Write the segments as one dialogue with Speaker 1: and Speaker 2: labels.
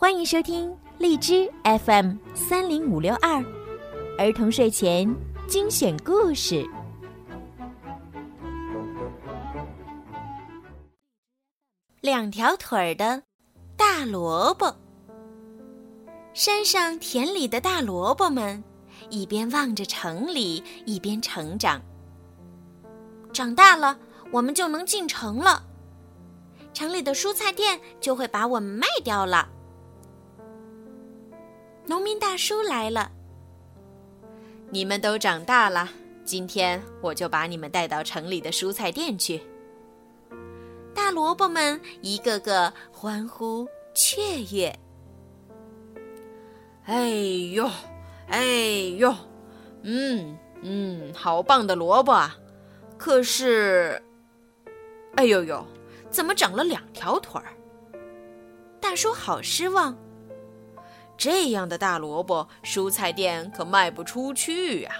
Speaker 1: 欢迎收听荔枝 FM 三零五六二儿童睡前精选故事。两条腿儿的大萝卜。山上田里的大萝卜们，一边望着城里，一边成长。长大了，我们就能进城了。城里的蔬菜店就会把我们卖掉了。农民大叔来了，
Speaker 2: 你们都长大了，今天我就把你们带到城里的蔬菜店去。
Speaker 1: 大萝卜们一个个欢呼雀跃。
Speaker 2: 哎呦，哎呦，嗯嗯，好棒的萝卜啊！可是，哎呦呦，怎么长了两条腿儿？
Speaker 1: 大叔好失望。
Speaker 2: 这样的大萝卜，蔬菜店可卖不出去呀。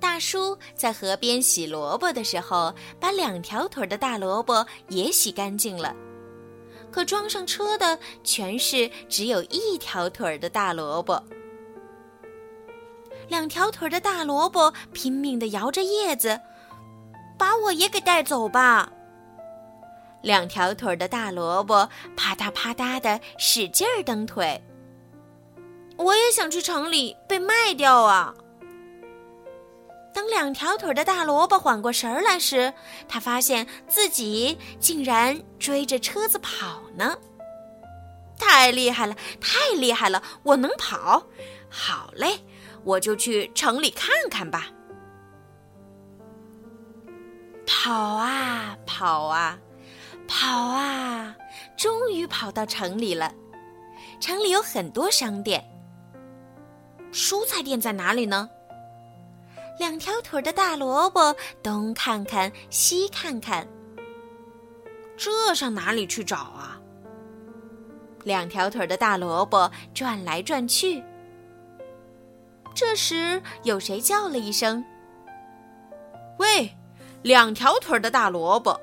Speaker 1: 大叔在河边洗萝卜的时候，把两条腿的大萝卜也洗干净了，可装上车的全是只有一条腿的大萝卜。两条腿的大萝卜拼命地摇着叶子，把我也给带走吧。两条腿的大萝卜啪嗒啪嗒的使劲儿蹬腿。我也想去城里被卖掉啊！等两条腿的大萝卜缓过神儿来时，他发现自己竟然追着车子跑呢！太厉害了，太厉害了！我能跑！好嘞，我就去城里看看吧。跑啊跑啊！跑啊！终于跑到城里了。城里有很多商店。蔬菜店在哪里呢？两条腿的大萝卜东看看西看看。这上哪里去找啊？两条腿的大萝卜转来转去。这时，有谁叫了一声：“
Speaker 2: 喂，两条腿的大萝卜！”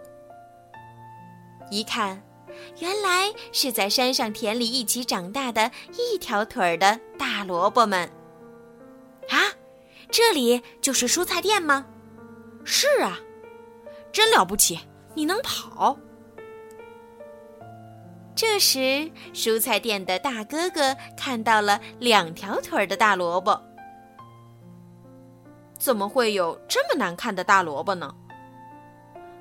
Speaker 1: 一看，原来是在山上田里一起长大的一条腿儿的大萝卜们。啊，这里就是蔬菜店吗？
Speaker 2: 是啊，真了不起，你能跑。
Speaker 1: 这时，蔬菜店的大哥哥看到了两条腿儿的大萝卜。
Speaker 2: 怎么会有这么难看的大萝卜呢？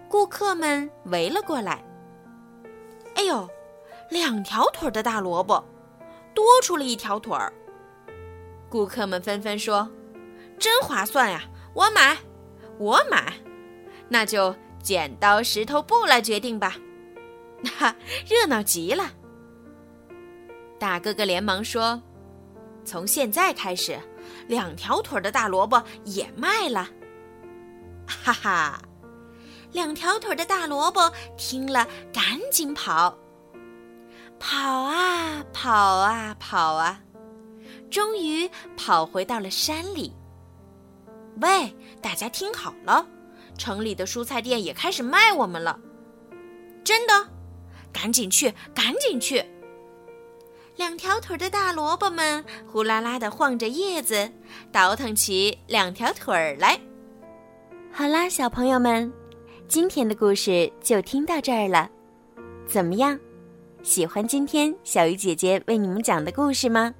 Speaker 1: 顾客们围了过来。
Speaker 2: 哎呦，两条腿的大萝卜，多出了一条腿儿。顾客们纷纷说：“真划算呀，我买，我买。”那就剪刀石头布来决定吧。哈，热闹极了。大哥哥连忙说：“从现在开始，两条腿的大萝卜也卖了。”
Speaker 1: 哈哈。两条腿的大萝卜听了，赶紧跑，跑啊跑啊跑啊，终于跑回到了山里。
Speaker 2: 喂，大家听好了，城里的蔬菜店也开始卖我们了，真的，赶紧去，赶紧去！
Speaker 1: 两条腿的大萝卜们呼啦啦的晃着叶子，倒腾起两条腿儿来。好啦，小朋友们。今天的故事就听到这儿了，怎么样？喜欢今天小鱼姐姐为你们讲的故事吗？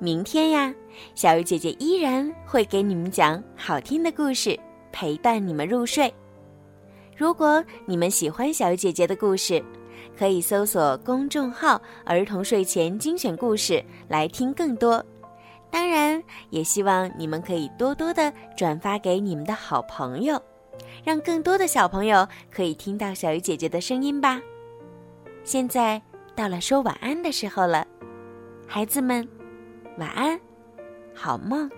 Speaker 1: 明天呀，小鱼姐姐依然会给你们讲好听的故事，陪伴你们入睡。如果你们喜欢小鱼姐姐的故事，可以搜索公众号“儿童睡前精选故事”来听更多。当然，也希望你们可以多多的转发给你们的好朋友。让更多的小朋友可以听到小鱼姐姐的声音吧。现在到了说晚安的时候了，孩子们，晚安，好梦。